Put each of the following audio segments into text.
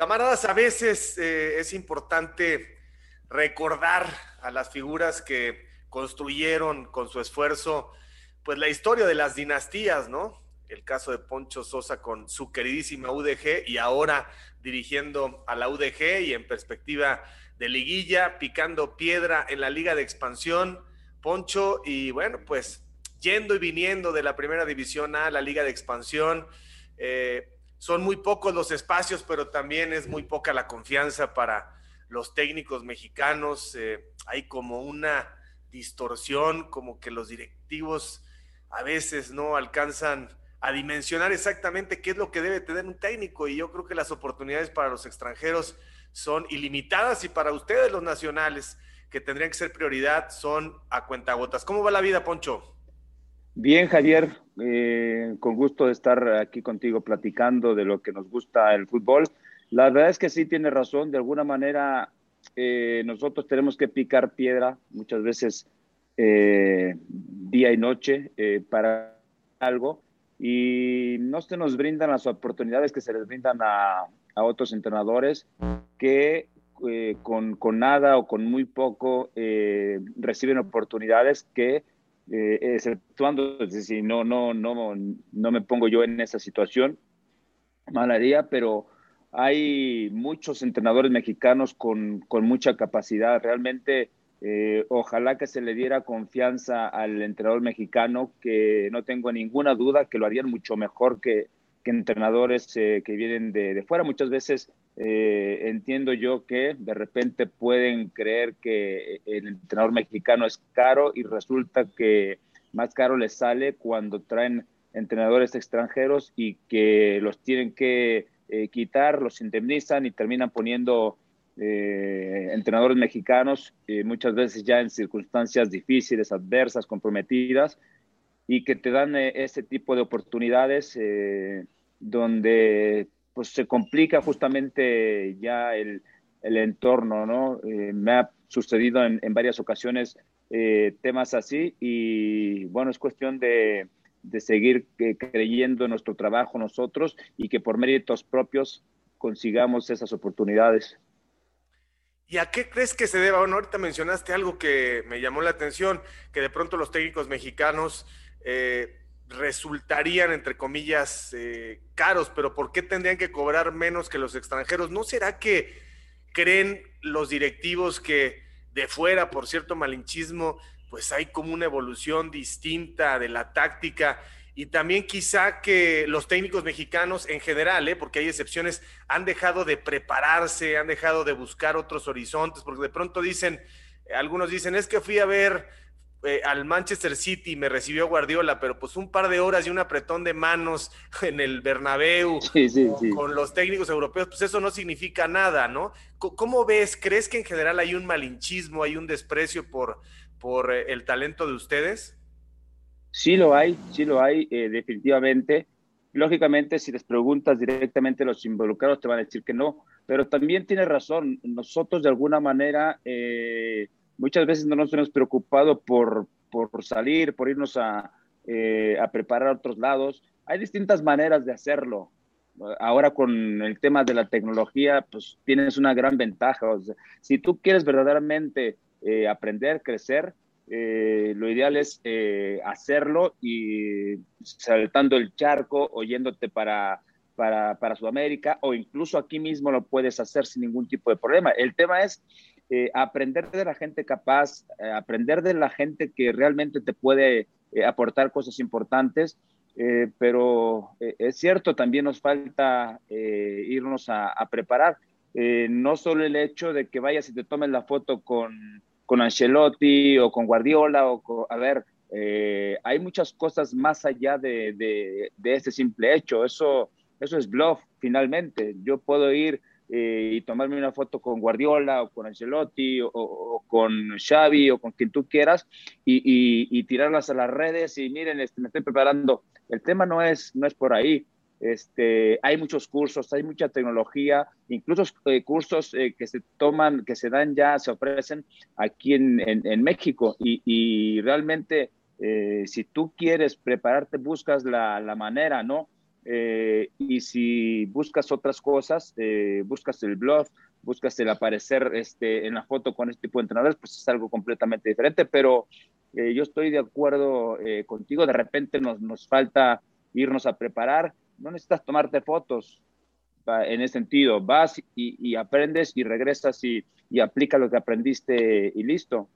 Camaradas, a veces eh, es importante recordar a las figuras que construyeron con su esfuerzo, pues la historia de las dinastías, ¿no? El caso de Poncho Sosa con su queridísima UDG y ahora dirigiendo a la UDG y en perspectiva de liguilla, picando piedra en la liga de expansión, Poncho, y bueno, pues yendo y viniendo de la primera división a la liga de expansión. Eh, son muy pocos los espacios, pero también es muy poca la confianza para los técnicos mexicanos. Eh, hay como una distorsión, como que los directivos a veces no alcanzan a dimensionar exactamente qué es lo que debe tener un técnico y yo creo que las oportunidades para los extranjeros son ilimitadas y para ustedes los nacionales que tendrían que ser prioridad son a cuentagotas. ¿Cómo va la vida, Poncho? Bien, Javier, eh, con gusto de estar aquí contigo platicando de lo que nos gusta el fútbol. La verdad es que sí tiene razón, de alguna manera eh, nosotros tenemos que picar piedra muchas veces eh, día y noche para algo y no se nos brindan las oportunidades que se les brindan a, a otros entrenadores que con, con, nada o con muy poco reciben oportunidades que eh, exceptuando si no, no, no, no me pongo yo en esa situación, mal haría, pero hay muchos entrenadores mexicanos con, con mucha capacidad. Realmente, eh, ojalá que se le diera confianza al entrenador mexicano, que no tengo ninguna duda que lo harían mucho mejor que, que entrenadores eh, que vienen de, de, fuera. Muchas veces eh, entiendo yo que de repente pueden creer que el entrenador mexicano es caro y resulta que más caro les sale cuando traen entrenadores extranjeros y que los tienen que eh, quitar, los indemnizan y terminan poniendo entrenadores mexicanos, muchas veces ya en circunstancias difíciles, adversas, comprometidas, y que te dan eh, ese tipo de oportunidades eh, donde pues se complica justamente ya el, el entorno, ¿no? Eh, me ha sucedido en, en varias ocasiones temas así y bueno, es cuestión de, de seguir creyendo en nuestro trabajo nosotros y que por méritos propios consigamos esas oportunidades. ¿Y a qué crees que se deba? Bueno, ahorita mencionaste algo que me llamó la atención, que de pronto los técnicos mexicanos eh, resultarían, entre comillas, eh, caros, pero ¿por qué tendrían que cobrar menos que los extranjeros? ¿No será que creen los directivos que de fuera, por cierto malinchismo, pues hay como una evolución distinta de la táctica? Y también quizá que los técnicos mexicanos en general, ¿eh? porque hay excepciones, han dejado de prepararse, han dejado de buscar otros horizontes, porque de pronto dicen, algunos dicen, es que fui a ver eh, al Manchester City me recibió Guardiola, pero pues un par de horas y un apretón de manos en el Bernabéu con los técnicos europeos, pues eso no significa nada, ¿no? ¿Cómo ves? ¿Crees que en general hay un malinchismo, hay un desprecio por, por eh, el talento de ustedes? Sí lo hay, sí lo hay, eh, definitivamente. Lógicamente, si les preguntas directamente a los involucrados, te van a decir que no, pero también tiene razón. Nosotros, de alguna manera, muchas veces no nos hemos preocupado por, por salir, por irnos a, eh, a preparar a otros lados. Hay distintas maneras de hacerlo. Ahora con el tema de la tecnología, pues tienes una gran ventaja. si tú quieres verdaderamente eh, aprender, crecer, eh, lo ideal es hacerlo y saltando el charco, oyéndote para, para, para, Sudamérica o incluso aquí mismo lo puedes hacer sin ningún tipo de problema. El tema es eh, aprender de la gente capaz, eh, aprender de la gente que realmente te puede eh, aportar cosas importantes, pero es cierto, también nos falta irnos a, preparar. no solo el hecho de que vayas y te tomes la foto con, con Ancelotti o con Guardiola, o a ver, hay muchas cosas más allá de, de, de, este simple hecho. Eso, eso es bluff, finalmente. Yo puedo ir eh, y tomarme una foto con Guardiola o con Ancelotti o, con Xavi o con quien tú quieras y, tirarlas a las redes y miren, este, me estoy preparando. El tema no es, no es por ahí. Este, hay muchos cursos, hay mucha tecnología, incluso eh, cursos eh, que se toman, que se dan ya, se ofrecen aquí en, en, México y, y realmente si tú quieres prepararte, buscas la, la manera, ¿no? Eh, y si buscas otras cosas, eh, buscas el blog, buscas el aparecer este, en la foto con este tipo de entrenadores, pues es algo completamente diferente. Pero eh, yo estoy de acuerdo contigo, de repente nos, nos falta irnos a preparar. No necesitas tomarte fotos en ese sentido. Vas y, y aprendes y regresas y, y aplica lo que aprendiste y listo.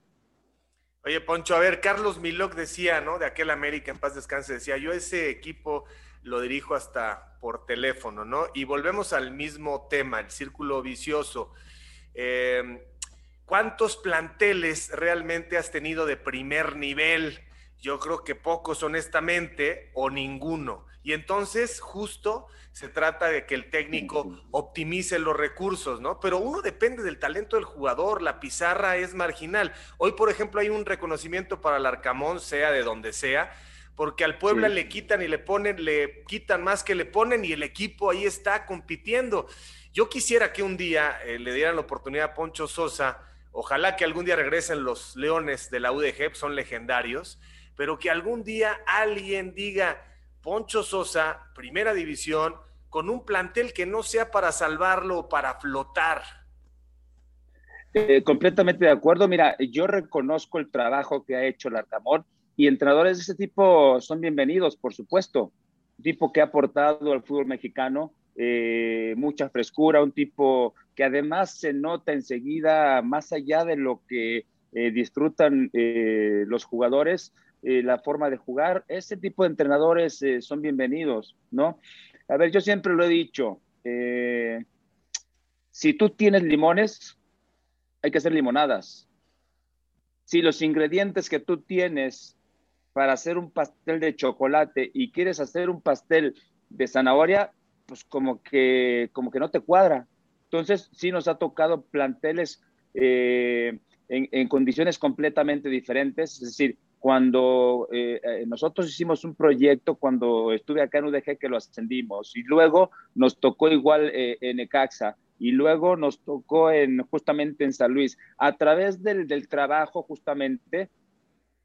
Oye, Poncho, a ver, Carlos Milok decía, ¿no? De aquel América en paz descanse, decía, yo ese equipo lo dirijo hasta por teléfono, ¿no? Y volvemos al mismo tema, el círculo vicioso. Em, ¿Cuántos planteles realmente has tenido de primer nivel? Yo creo que pocos, honestamente, o ninguno. Y entonces, justo se trata de que el técnico optimice los recursos, ¿no? Pero uno depende del talento del jugador, la pizarra es marginal. Hoy, por ejemplo, hay un reconocimiento para el Arcamón, sea de donde sea, porque al Puebla le quitan y le ponen, le quitan más que le ponen y el equipo ahí está compitiendo. Yo quisiera que un día eh, le dieran la oportunidad a Poncho Sosa, ojalá que algún día regresen los Leones de la UDG, son legendarios, pero que algún día alguien diga, Poncho Sosa, primera división, con un plantel que no sea para salvarlo o para flotar. Eh, completamente de acuerdo. Mira, yo reconozco el trabajo que ha hecho el Arcamón y entrenadores de ese tipo son bienvenidos, por supuesto. Un tipo que ha aportado al fútbol mexicano eh, mucha frescura, un tipo que además se nota enseguida, más allá de lo que eh, disfrutan los jugadores, eh, la forma de jugar. Ese tipo de entrenadores eh, son bienvenidos, ¿no? A ver, yo siempre lo he dicho, eh, si tú tienes limones, hay que hacer limonadas. Si los ingredientes que tú tienes para hacer un pastel de chocolate y quieres hacer un pastel de zanahoria, pues como que, como que no te cuadra. Entonces, sí nos ha tocado planteles en, en, condiciones completamente diferentes, es decir, cuando eh, eh, nosotros hicimos un proyecto, cuando estuve acá en UDG, que lo ascendimos, y luego nos tocó igual eh, en Ecaxa, y luego nos tocó en, justamente en San Luis, a través del trabajo justamente,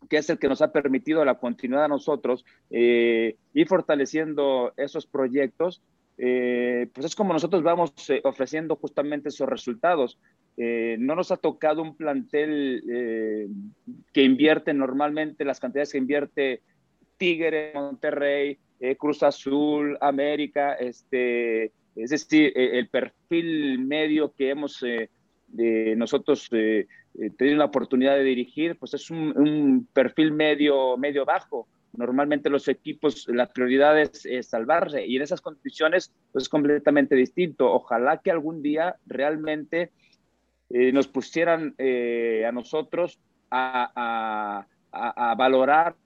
que es el que nos ha permitido la continuidad a nosotros, ir fortaleciendo esos proyectos, pues es como nosotros vamos ofreciendo justamente esos resultados. Eh, no nos ha tocado un plantel eh, que invierte normalmente las cantidades que invierte Tigre, Monterrey, eh, Cruz Azul, América, este, es decir, el perfil medio que hemos nosotros tenido la oportunidad de dirigir, pues es un, perfil medio, medio bajo. Normalmente los equipos, la prioridad es, salvarse y en esas condiciones pues, es completamente distinto. Ojalá que algún día realmente eh, nos pusieran eh, a nosotros a, valorar,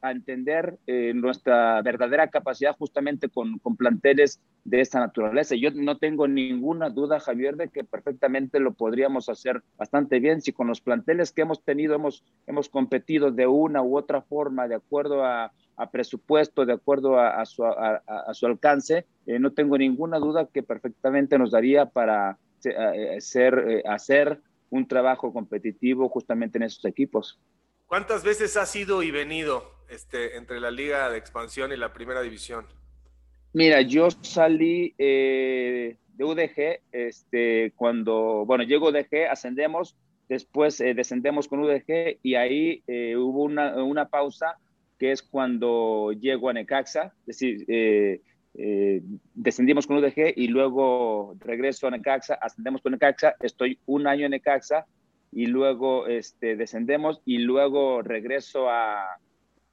a entender eh, nuestra verdadera capacidad justamente con, con, planteles de esta naturaleza. Yo no tengo ninguna duda, Javier, de que perfectamente lo podríamos hacer bastante bien si con los planteles que hemos tenido hemos, hemos competido de una u otra forma, de acuerdo a, presupuesto, de acuerdo a, su, a su, alcance, no tengo ninguna duda que perfectamente nos daría para hacer, eh, eh, hacer un trabajo competitivo justamente en esos equipos. ¿Cuántas veces has ido y venido este, entre la Liga de Expansión y la Primera División? Mira, yo salí eh, de UDG este, cuando, bueno, llego UDG, ascendemos, después descendemos con UDG y ahí hubo una, una, pausa que es cuando llego a Necaxa, es decir, eh, descendimos con UDG y luego regreso a Necaxa, ascendemos con Necaxa, estoy un año en Necaxa y luego este, descendemos y luego regreso a,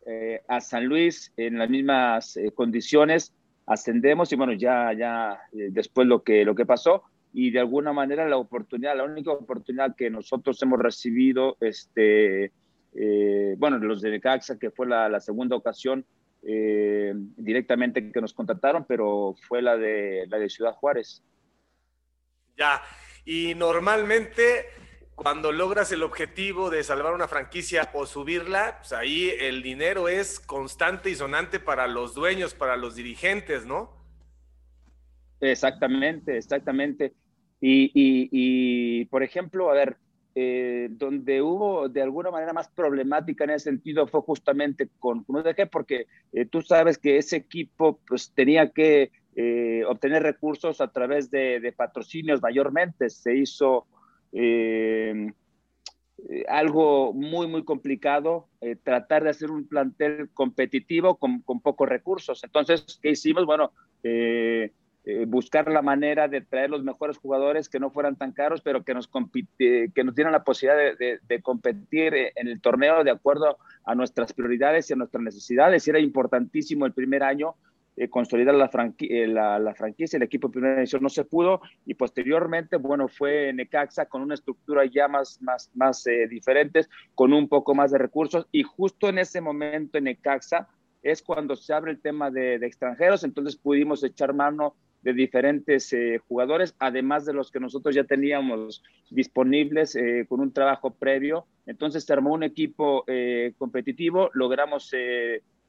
eh, a San Luis en las mismas eh, condiciones, ascendemos y bueno, ya, ya después lo que, lo que pasó y de alguna manera la oportunidad, la única oportunidad que nosotros hemos recibido, este, bueno, los de Necaxa, que fue la, la segunda ocasión, eh, directamente que nos contactaron, pero fue la de, la de Ciudad Juárez. Ya, y normalmente cuando logras el objetivo de salvar una franquicia o subirla, pues ahí el dinero es constante y sonante para los dueños, para los dirigentes, ¿no? Exactamente, exactamente. Y, y, y por ejemplo, a ver, eh, donde hubo de alguna manera más problemática en ese sentido fue justamente con, UDG, porque eh, tú sabes que ese equipo pues tenía que eh, obtener recursos a través de, patrocinios mayormente. Se hizo algo muy, muy complicado, tratar de hacer un plantel competitivo con, con, pocos recursos. Entonces, ¿qué hicimos? Bueno, eh, buscar la manera de traer los mejores jugadores que no fueran tan caros, pero que nos, compite, que nos dieran la posibilidad de, competir en el torneo de acuerdo a nuestras prioridades y a nuestras necesidades. Era importantísimo el primer año eh, consolidar la, eh, la, franquicia, el equipo de primera división no se pudo y posteriormente, bueno, fue Necaxa con una estructura ya más, más, más diferentes, con un poco más de recursos y justo en ese momento en Necaxa es cuando se abre el tema de, extranjeros, entonces pudimos echar mano de diferentes eh, jugadores, además de los que nosotros ya teníamos disponibles eh, con un trabajo previo. Entonces se armó un equipo eh, competitivo, logramos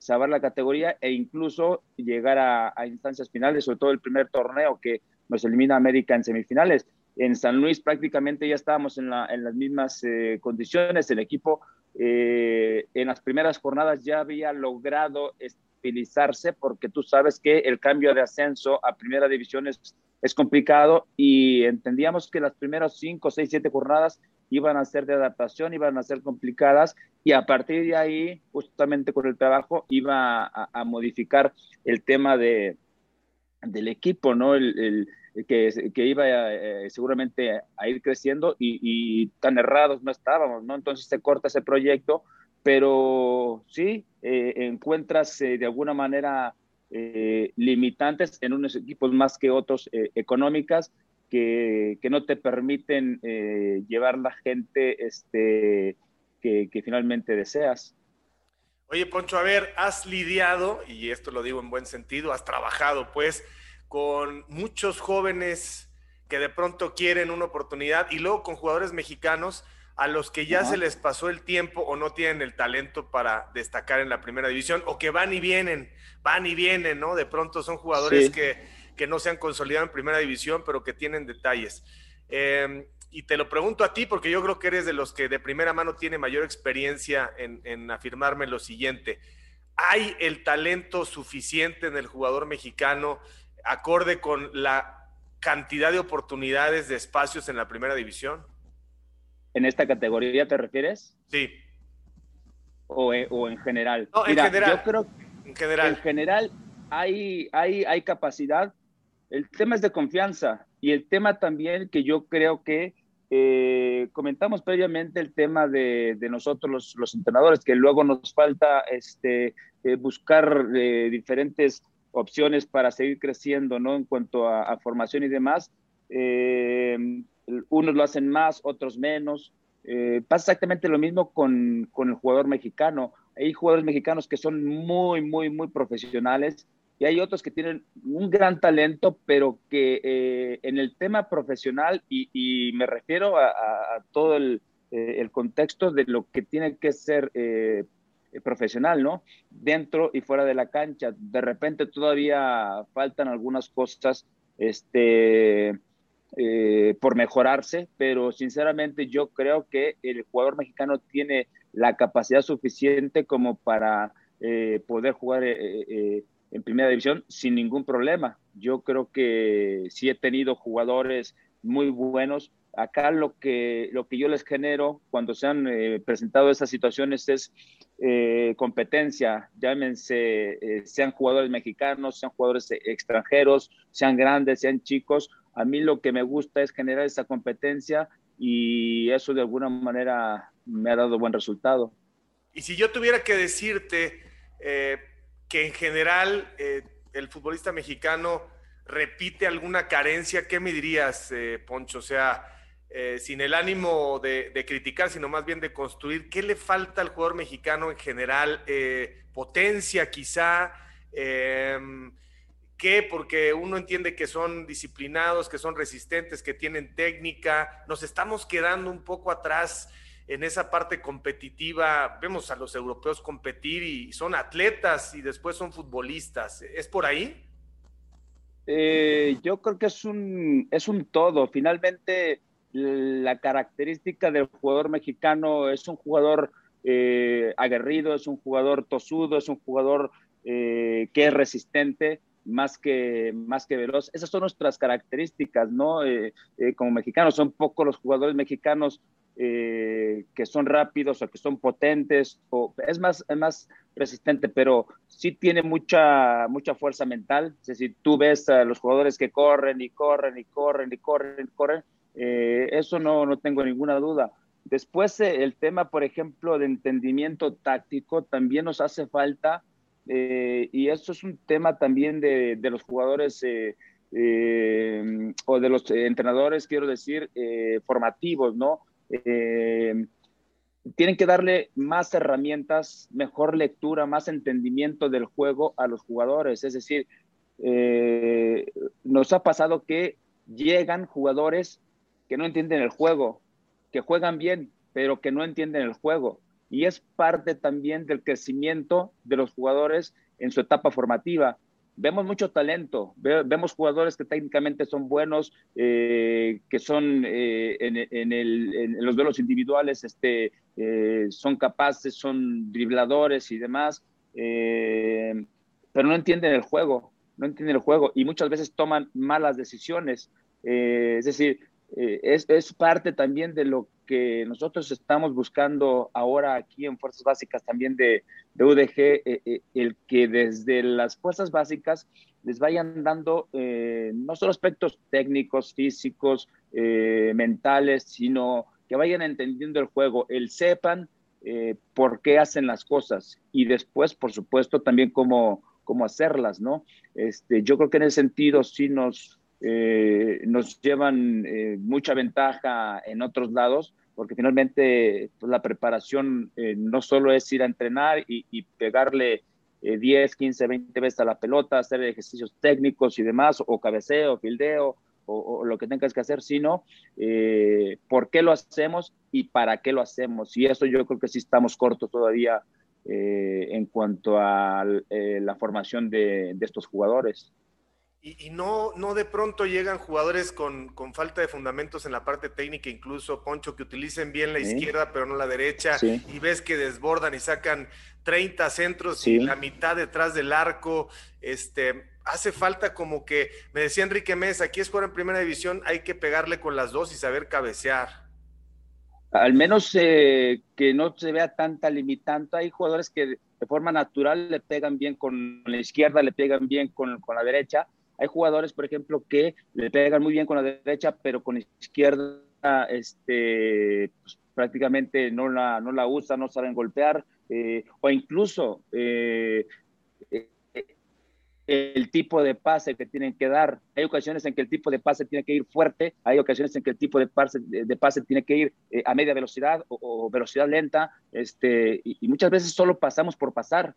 salvar la categoría e incluso llegar a, instancias finales, sobre todo el primer torneo que nos elimina América en semifinales. En San Luis prácticamente ya estábamos en, las mismas condiciones. El equipo en las primeras jornadas ya había logrado utilizarse porque tú sabes que el cambio de ascenso a primera división es complicado y entendíamos que las primeras cinco, seis, siete jornadas iban a ser de adaptación, iban a ser complicadas y a partir de ahí, justamente con el trabajo, iba a, modificar el tema de, del equipo, ¿no? El, que, que, iba eh, seguramente a ir creciendo y, y, tan errados no estábamos, ¿no? Entonces se corta ese proyecto pero sí eh, encuentras eh, de alguna manera eh, limitantes en unos equipos más que otros económicas que, que, no te permiten llevar la gente este, que, que, finalmente deseas. Oye, Poncho, a ver, has lidiado, y esto lo digo en buen sentido, has trabajado pues con muchos jóvenes que de pronto quieren una oportunidad y luego con jugadores mexicanos a los que ya se les pasó el tiempo o no tienen el talento para destacar en la primera división o que van y vienen, van y vienen, ¿no? De pronto son jugadores que, que, no se han consolidado en primera división, pero que tienen detalles. Em, y te lo pregunto a ti porque yo creo que eres de los que de primera mano tiene mayor experiencia en, en afirmarme lo siguiente. ¿Hay el talento suficiente en el jugador mexicano acorde con la cantidad de oportunidades de espacios en la primera división? ¿En esta categoría te refieres? Sí. ¿O, eh, en general? No, en general. Yo creo en general. En general hay, hay, hay capacidad. El tema es de confianza y el tema también que yo creo que eh, comentamos previamente el tema de, nosotros los, entrenadores, que luego nos falta este, eh, buscar diferentes opciones para seguir creciendo, ¿no? En cuanto a, formación y demás unos lo hacen más, otros menos. Eh, pasa exactamente lo mismo con, con, el jugador mexicano. Hay jugadores mexicanos que son muy, muy, muy profesionales y hay otros que tienen un gran talento, pero que eh, en el tema profesional, y, me refiero a, todo el, eh, el, contexto de lo que tiene que ser profesional, ¿no? Dentro y fuera de la cancha. De repente todavía faltan algunas cosas, este eh, por mejorarse, pero sinceramente yo creo que el jugador mexicano tiene la capacidad suficiente como para eh, poder jugar eh, en primera división sin ningún problema. Yo creo que sí he tenido jugadores muy buenos. Acá lo que, lo que yo les genero cuando se han presentado esas situaciones es competencia, llámense, sean jugadores mexicanos, sean jugadores extranjeros, sean grandes, sean chicos, a mí lo que me gusta es generar esa competencia y eso de alguna manera me ha dado buen resultado. Y si yo tuviera que decirte eh, que en general eh, el futbolista mexicano repite alguna carencia, ¿qué me dirías, eh, Poncho? O sea, sin el ánimo de, de, criticar, sino más bien de construir, ¿qué le falta al jugador mexicano en general? potencia quizá qué? Porque uno entiende que son disciplinados, que son resistentes, que tienen técnica. Nos estamos quedando un poco atrás en esa parte competitiva. Vemos a los europeos competir y son atletas y después son futbolistas. ¿Es por ahí? Eh, yo creo que es un, es un todo. Finalmente, la característica del jugador mexicano es un jugador eh, aguerrido, es un jugador tosudo, es un jugador eh, que es resistente más que, más que veloz. Esas son nuestras características, ¿no? Como mexicanos, son pocos los jugadores mexicanos que son rápidos o que son potentes, o es más, es más resistente, pero sí tiene mucha, mucha fuerza mental. Es decir, tú ves a los jugadores que corren y corren y corren y corren y corren, eso no, no tengo ninguna duda. Después, eh, el tema, por ejemplo, de entendimiento táctico también nos hace falta, eh, y eso es un tema también de, los jugadores eh, o de los entrenadores, quiero decir, formativos, ¿no? Tienen que darle más herramientas, mejor lectura, más entendimiento del juego a los jugadores. Es decir, nos ha pasado que llegan jugadores que no entienden el juego, que juegan bien, pero que no entienden el juego. Y es parte también del crecimiento de los jugadores en su etapa formativa. Vemos mucho talento, vemos jugadores que técnicamente son buenos, eh, que son eh, en, los duelos individuales, este, eh, son capaces, son dribladores y demás, pero no entienden el juego, no entienden el juego y muchas veces toman malas decisiones. es decir, eh, es, es, parte también de lo que nosotros estamos buscando ahora aquí en Fuerzas Básicas también de, de UDG, eh, eh, el que desde las Fuerzas Básicas les vayan dando no solo aspectos técnicos, físicos, mentales, sino que vayan entendiendo el juego, el sepan por qué hacen las cosas y después, por supuesto, también cómo, cómo hacerlas, ¿no? Este, yo creo que en ese sentido sí nos eh, nos llevan eh, mucha ventaja en otros lados, porque finalmente pues, la preparación eh, no solo es ir a entrenar y, pegarle 10, 15, 20 veces a la pelota, hacer ejercicios técnicos y demás, o cabeceo, fildeo, o, lo que tengas que hacer, sino por qué lo hacemos y para qué lo hacemos. Y eso yo creo que sí estamos cortos todavía en cuanto a la formación de estos jugadores. Y, no, no de pronto llegan jugadores con, falta de fundamentos en la parte técnica, incluso Poncho, que utilicen bien la izquierda pero no la derecha, y ves que desbordan y sacan 30 centros y la mitad detrás del arco. Este, hace falta como que, me decía Enrique Mesa, aquí es jugar en primera división, hay que pegarle con las dos y saber cabecear. Al menos eh, que no se vea tanta limitante. Hay jugadores que de forma natural le pegan bien con la izquierda, le pegan bien con, con la derecha hay jugadores, por ejemplo, que le pegan muy bien con la derecha, pero con la izquierda este, pues, prácticamente no la, no la usan, no saben golpear, eh, o incluso eh, el tipo de pase que tienen que dar. Hay ocasiones en que el tipo de pase tiene que ir fuerte, hay ocasiones en que el tipo de pase, pase tiene que ir eh, a media velocidad o, velocidad lenta, este, y, muchas veces solo pasamos por pasar.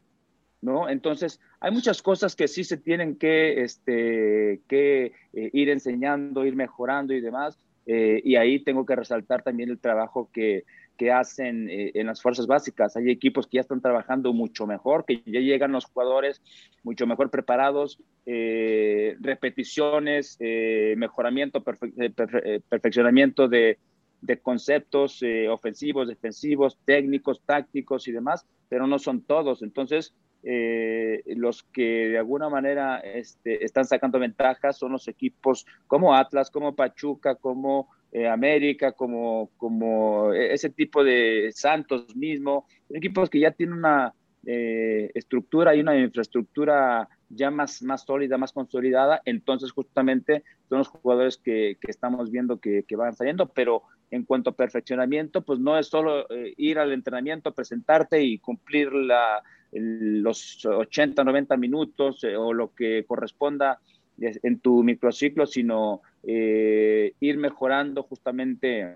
¿No? Entonces, hay muchas cosas que sí se tienen que, este, que eh, ir enseñando, ir mejorando y demás. Eh, y ahí tengo que resaltar también el trabajo que, que hacen eh, en las fuerzas básicas. Hay equipos que ya están trabajando mucho mejor, que ya llegan los jugadores mucho mejor preparados, repeticiones, mejoramiento, perfeccionamiento de, de conceptos ofensivos, defensivos, técnicos, tácticos y demás, pero no son todos. Entonces, eh, los que de alguna manera este, están sacando ventajas son los equipos como Atlas, como Pachuca, como eh, América, como, como ese tipo de Santos mismo, equipos que ya tienen una eh, estructura y una infraestructura ya más, sólida, más consolidada, entonces justamente son los jugadores que, estamos viendo que, que, van saliendo, pero en cuanto a perfeccionamiento, pues no es solo ir al entrenamiento, presentarte y cumplir la, los 80, 90 minutos eh, o lo que corresponda en tu microciclo, sino eh, ir mejorando justamente,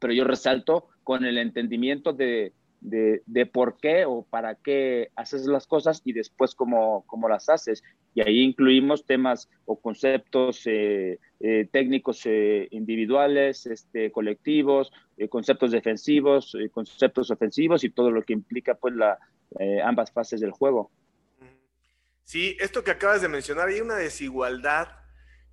pero yo resalto con el entendimiento de, de, por qué o para qué haces las cosas y después cómo, cómo las haces. Y ahí incluimos temas o conceptos eh, técnicos individuales, este, colectivos, conceptos defensivos, conceptos ofensivos y todo lo que implica pues la, eh, ambas fases del juego. Sí, esto que acabas de mencionar, hay una desigualdad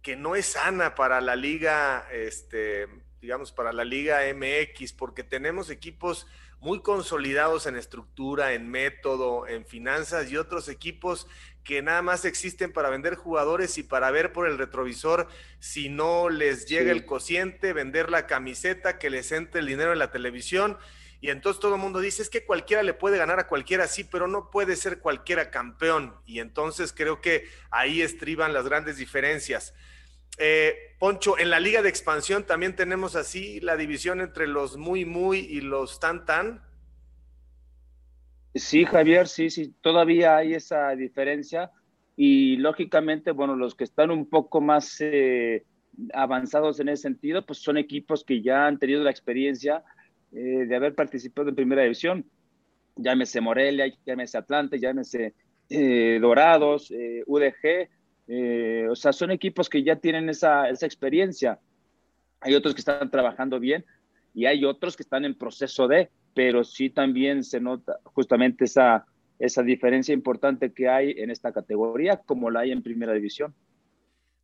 que no es sana para la liga, este, digamos, para la Liga MX, porque tenemos equipos muy consolidados en estructura, en método, en finanzas y otros equipos que nada más existen para vender jugadores y para ver por el retrovisor si no les llega el cociente, vender la camiseta, que les entre el dinero en la televisión. Y entonces todo el mundo dice, es que cualquiera le puede ganar a cualquiera, sí, pero no puede ser cualquiera campeón. Y entonces creo que ahí estriban las grandes diferencias. Eh, Poncho, en la liga de expansión también tenemos así la división entre los muy, muy y los tan, tan. Sí, Javier, sí, sí, todavía hay esa diferencia y lógicamente, bueno, los que están un poco más eh, avanzados en ese sentido, pues son equipos que ya han tenido la experiencia eh, de haber participado en primera división. Llámese Morelia, llámese Atlante, llámese Dorados, UDG, eh, o sea, son equipos que ya tienen esa, esa experiencia. Hay otros que están trabajando bien y hay otros que están en proceso de, pero sí también se nota justamente esa, esa diferencia importante que hay en esta categoría como la hay en primera división.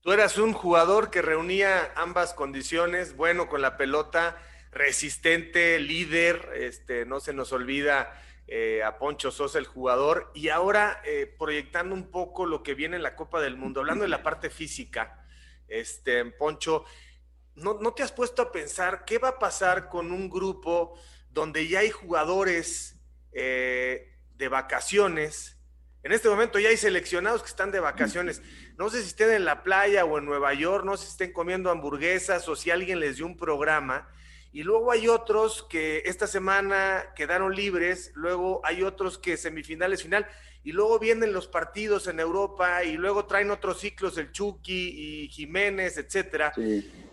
Tú eras un jugador que reunía ambas condiciones, bueno con la pelota, resistente, líder, este, no se nos olvida eh, a Poncho Sosa, el jugador, y ahora eh, proyectando un poco lo que viene en la Copa del Mundo, hablando de la parte física, este, Poncho, ¿no, ¿no te has puesto a pensar qué va a pasar con un grupo donde ya hay jugadores eh, de vacaciones? En este momento ya hay seleccionados que están de vacaciones. No sé si estén en la playa o en Nueva York, no sé si estén comiendo hamburguesas o si alguien les dio un programa y luego hay otros que esta semana quedaron libres, luego hay otros que semifinales, final, y luego vienen los partidos en Europa y luego traen otros ciclos, el Chucky y Jiménez, etcétera.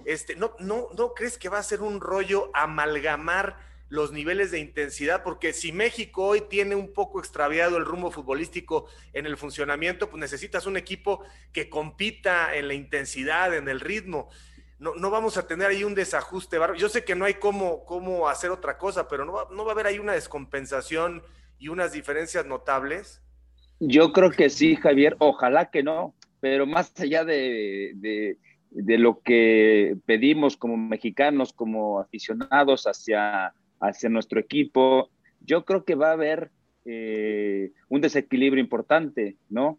Este, ¿no, no, ¿No crees que va a ser un rollo amalgamar los niveles de intensidad? Porque si México hoy tiene un poco extraviado el rumbo futbolístico en el funcionamiento, pues necesitas un equipo que compita en la intensidad, en el ritmo no, no vamos a tener ahí un desajuste. Yo sé que no hay cómo, cómo hacer otra cosa, pero no va, no va a haber ahí una descompensación y unas diferencias notables. Yo creo que sí, Javier, ojalá que no, pero más allá de, de, lo que pedimos como mexicanos, como aficionados hacia, hacia nuestro equipo, yo creo que va a haber eh, un desequilibrio importante, ¿no?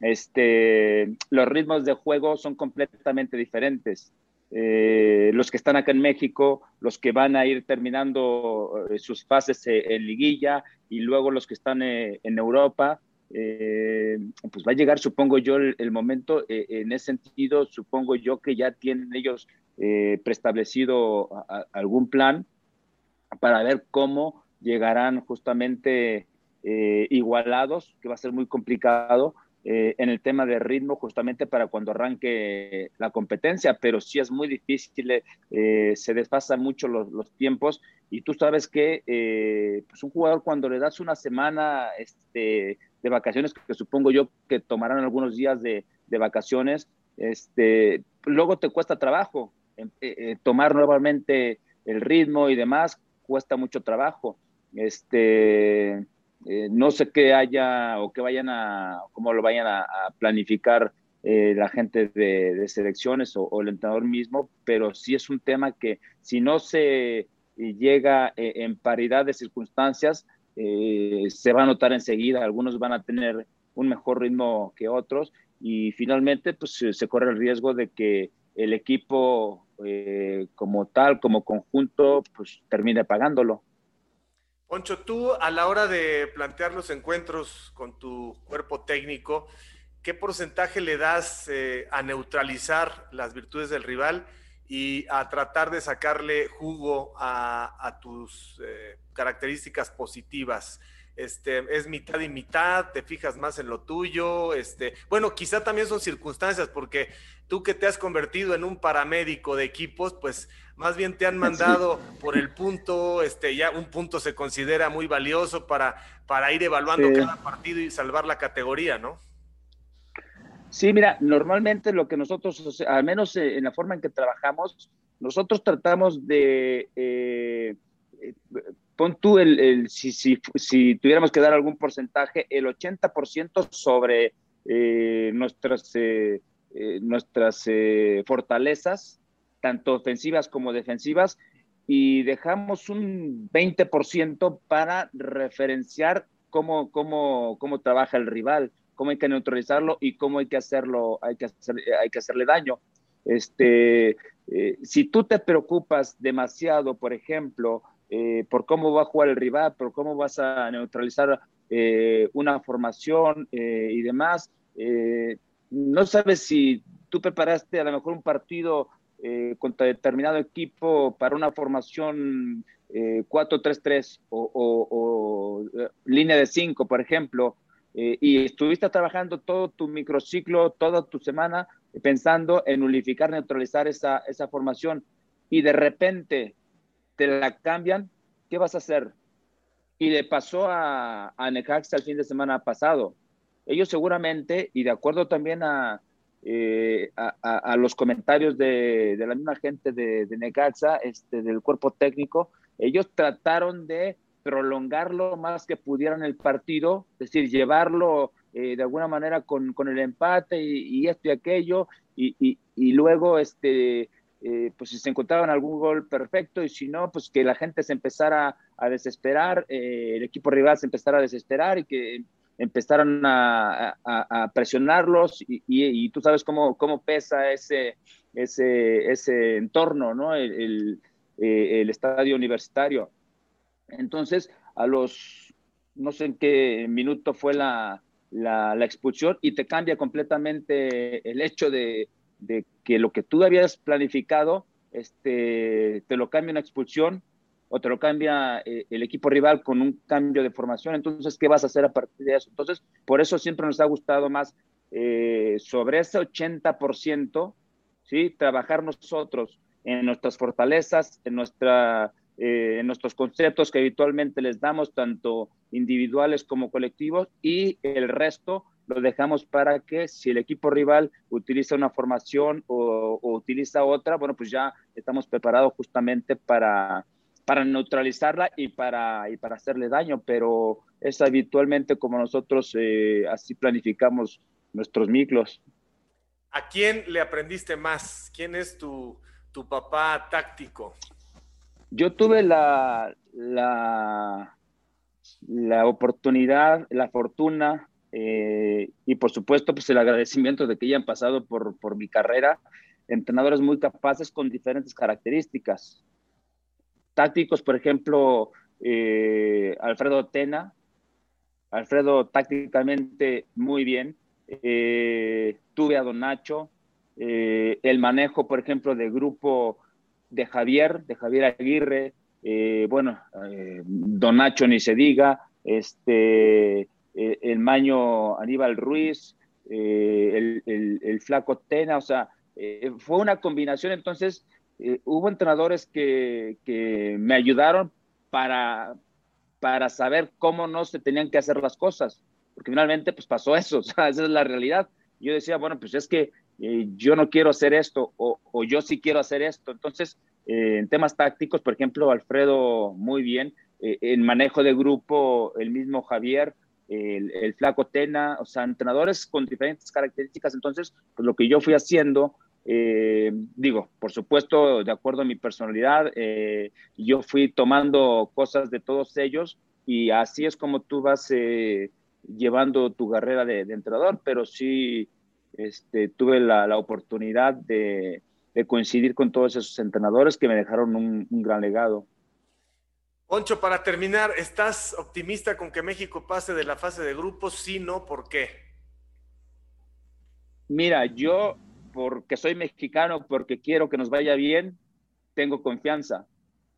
Este, los ritmos de juego son completamente diferentes. Eh, los que están acá en México, los que van a ir terminando eh, sus fases eh, en liguilla y luego los que están en Europa, pues va a llegar, supongo yo, el, momento, en ese sentido, supongo yo que ya tienen ellos preestablecido algún plan para ver cómo llegarán justamente igualados, que va a ser muy complicado, eh, en el tema de ritmo justamente para cuando arranque la competencia, pero sí es muy difícil, eh, se desfasan mucho los, los, tiempos y tú sabes que eh, pues un jugador cuando le das una semana este, de vacaciones, que supongo yo que tomarán algunos días de, de vacaciones, este, luego te cuesta trabajo tomar nuevamente el ritmo y demás, cuesta mucho trabajo. Este, eh, no sé qué haya o qué vayan a, cómo lo vayan a, planificar eh, la gente de, selecciones o, el entrenador mismo, pero sí es un tema que si no se llega eh, en paridad de circunstancias, se va a notar enseguida, algunos van a tener un mejor ritmo que otros y finalmente pues se corre el riesgo de que el equipo como tal, como conjunto, pues termine pagándolo. Poncho, tú a la hora de plantear los encuentros con tu cuerpo técnico, ¿qué porcentaje le das eh, a neutralizar las virtudes del rival y a tratar de sacarle jugo a, tus eh, características positivas? Este, es mitad y mitad, te fijas más en lo tuyo, este, bueno, quizá también son circunstancias, porque tú que te has convertido en un paramédico de equipos, pues más bien te han mandado por el punto, este, ya un punto se considera muy valioso para, para ir evaluando cada partido y salvar la categoría, ¿no? Sí, mira, normalmente lo que nosotros, al menos en la forma en que trabajamos, nosotros tratamos de eh, pon tú el, si, si, si, tuviéramos que dar algún porcentaje, el 80% sobre eh, nuestras, eh, eh, nuestras fortalezas, tanto ofensivas como defensivas, y dejamos un 20% para referenciar cómo, cómo, cómo trabaja el rival, cómo hay que neutralizarlo y cómo hay que hacerlo, hay que, hacer, hay que hacerle daño. Este, eh, si tú te preocupas demasiado, por ejemplo, eh, por cómo va a jugar el rival, por cómo vas a neutralizar eh, una formación y demás, no sabes si tú preparaste a lo mejor un partido contra determinado equipo para una formación 4-3-3 o, o, línea de 5, por ejemplo, y estuviste trabajando todo tu microciclo, toda tu semana pensando en unificar, neutralizar esa, esa formación y de repente te la cambian, ¿qué vas a hacer? Y le pasó a, a Necaxa el fin de semana pasado. Ellos seguramente, y de acuerdo también a, eh, a, los comentarios de, de, la misma gente de, de Necaxa, este, del cuerpo técnico, ellos trataron de prolongarlo más que pudieran el partido, es decir, llevarlo eh, de alguna manera con, con el empate y, esto y aquello, y, y, luego este, eh, pues si se encontraban algún gol perfecto y si no, pues que la gente se empezara a desesperar, eh, el equipo rival se empezara a desesperar y que empezaran a, presionarlos y, tú sabes cómo, cómo pesa ese, ese, ese entorno, ¿no? El, el, el estadio universitario. Entonces, a los, no sé en qué minuto fue la, la, expulsión y te cambia completamente el hecho de, que lo que tú habías planificado, este, te lo cambia una expulsión o te lo cambia eh, el equipo rival con un cambio de formación. Entonces, ¿qué vas a hacer a partir de eso? Entonces, por eso siempre nos ha gustado más eh, sobre ese 80%, ¿sí? Trabajar nosotros en nuestras fortalezas, en nuestra eh, en nuestros conceptos que habitualmente les damos, tanto individuales como colectivos, y el resto lo dejamos para que si el equipo rival utiliza una formación o, utiliza otra, bueno, pues ya estamos preparados justamente para, para neutralizarla y para, y para hacerle daño, pero es habitualmente como nosotros eh, así planificamos nuestros miclos. ¿A quién le aprendiste más? ¿Quién es tu, tu papá táctico? Yo tuve la, la, la oportunidad, la fortuna eh, y por supuesto pues el agradecimiento de que hayan pasado por, por mi carrera. Entrenadores muy capaces con diferentes características. Tácticos, por ejemplo, eh, Alfredo Tena, Alfredo tácticamente muy bien. Eh, tuve a Don Nacho, el manejo, por ejemplo, de grupo de Javier, de Javier Aguirre, bueno, Don Nacho ni se diga, este, eh, el Maño Aníbal Ruiz, el, el, Flaco Tena, o sea, fue una combinación, entonces hubo entrenadores que, que, me ayudaron para, para saber cómo no se tenían que hacer las cosas, porque finalmente pues pasó eso, o sea, esa es la realidad. Yo decía, bueno, pues es que eh, yo no quiero hacer esto o, yo sí quiero hacer esto. Entonces, eh, en temas tácticos, por ejemplo, Alfredo muy bien, eh, en manejo de grupo, el mismo Javier, el, flaco Tena, o sea, entrenadores con diferentes características. Entonces, pues lo que yo fui haciendo, digo, por supuesto, de acuerdo a mi personalidad, yo fui tomando cosas de todos ellos y así es como tú vas llevando tu carrera de, de entrenador, pero sí este, tuve la, oportunidad de, coincidir con todos esos entrenadores que me dejaron un, gran legado. Poncho, para terminar, ¿estás optimista con que México pase de la fase de grupos? Sí, no, ¿por qué? Mira, yo, porque soy mexicano, porque quiero que nos vaya bien, tengo confianza.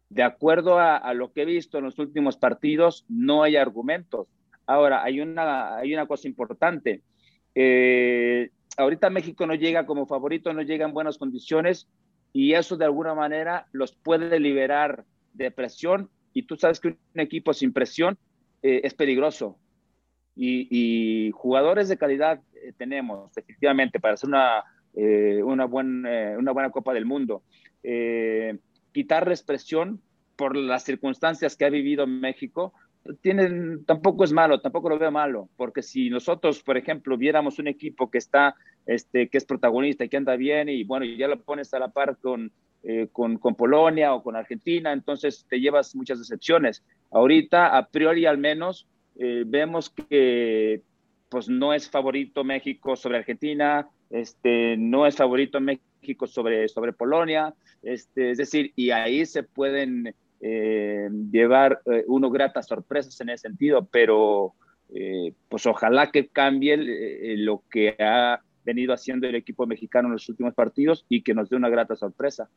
De acuerdo a, lo que he visto en los últimos partidos, no hay argumentos. Ahora, hay una, hay una cosa importante. Eh, ahorita México no llega como favorito, no llega en buenas condiciones y eso de alguna manera los puede liberar de presión y tú sabes que un equipo sin presión eh, es peligroso y, jugadores de calidad eh, tenemos efectivamente para hacer una, eh, una, una buena Copa del Mundo. quitarles presión por las circunstancias que ha vivido México, tienen, tampoco es malo, tampoco lo veo malo, porque si nosotros, por ejemplo, viéramos un equipo que está, este, que es protagonista y que anda bien y bueno, ya lo pones a la par con eh, con, Polonia o con Argentina, entonces te llevas muchas decepciones. Ahorita, a priori al menos, eh, vemos que pues no es favorito México sobre Argentina, este, no es favorito México sobre, sobre Polonia, este, es decir, y ahí se pueden eh, llevar uno gratas sorpresas en ese sentido, pero pues ojalá que cambie lo que ha venido haciendo el equipo mexicano en los últimos partidos y que nos dé una grata sorpresa.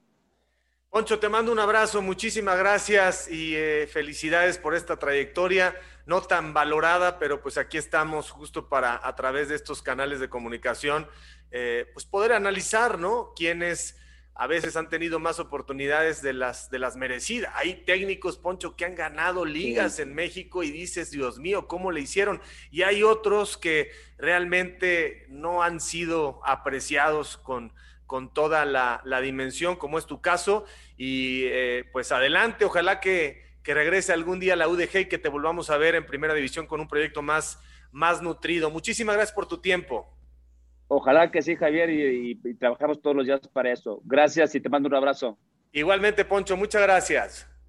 Poncho, te mando un abrazo, muchísimas gracias y eh, felicidades por esta trayectoria, no tan valorada, pero pues aquí estamos justo para a través de estos canales de comunicación, eh, pues poder analizar, ¿no? Quienes a veces han tenido más oportunidades de las, de las merecidas. Hay técnicos, Poncho, que han ganado ligas en México y dices, Dios mío, ¿cómo le hicieron? Y hay otros que realmente no han sido apreciados con con toda la, dimensión, como es tu caso. Y eh, pues adelante, ojalá que, regrese algún día a la UDG y que te volvamos a ver en primera división con un proyecto más, más nutrido. Muchísimas gracias por tu tiempo. Ojalá que sí, Javier, y, y trabajamos todos los días para eso. Gracias y te mando un abrazo. Igualmente, Poncho, muchas gracias.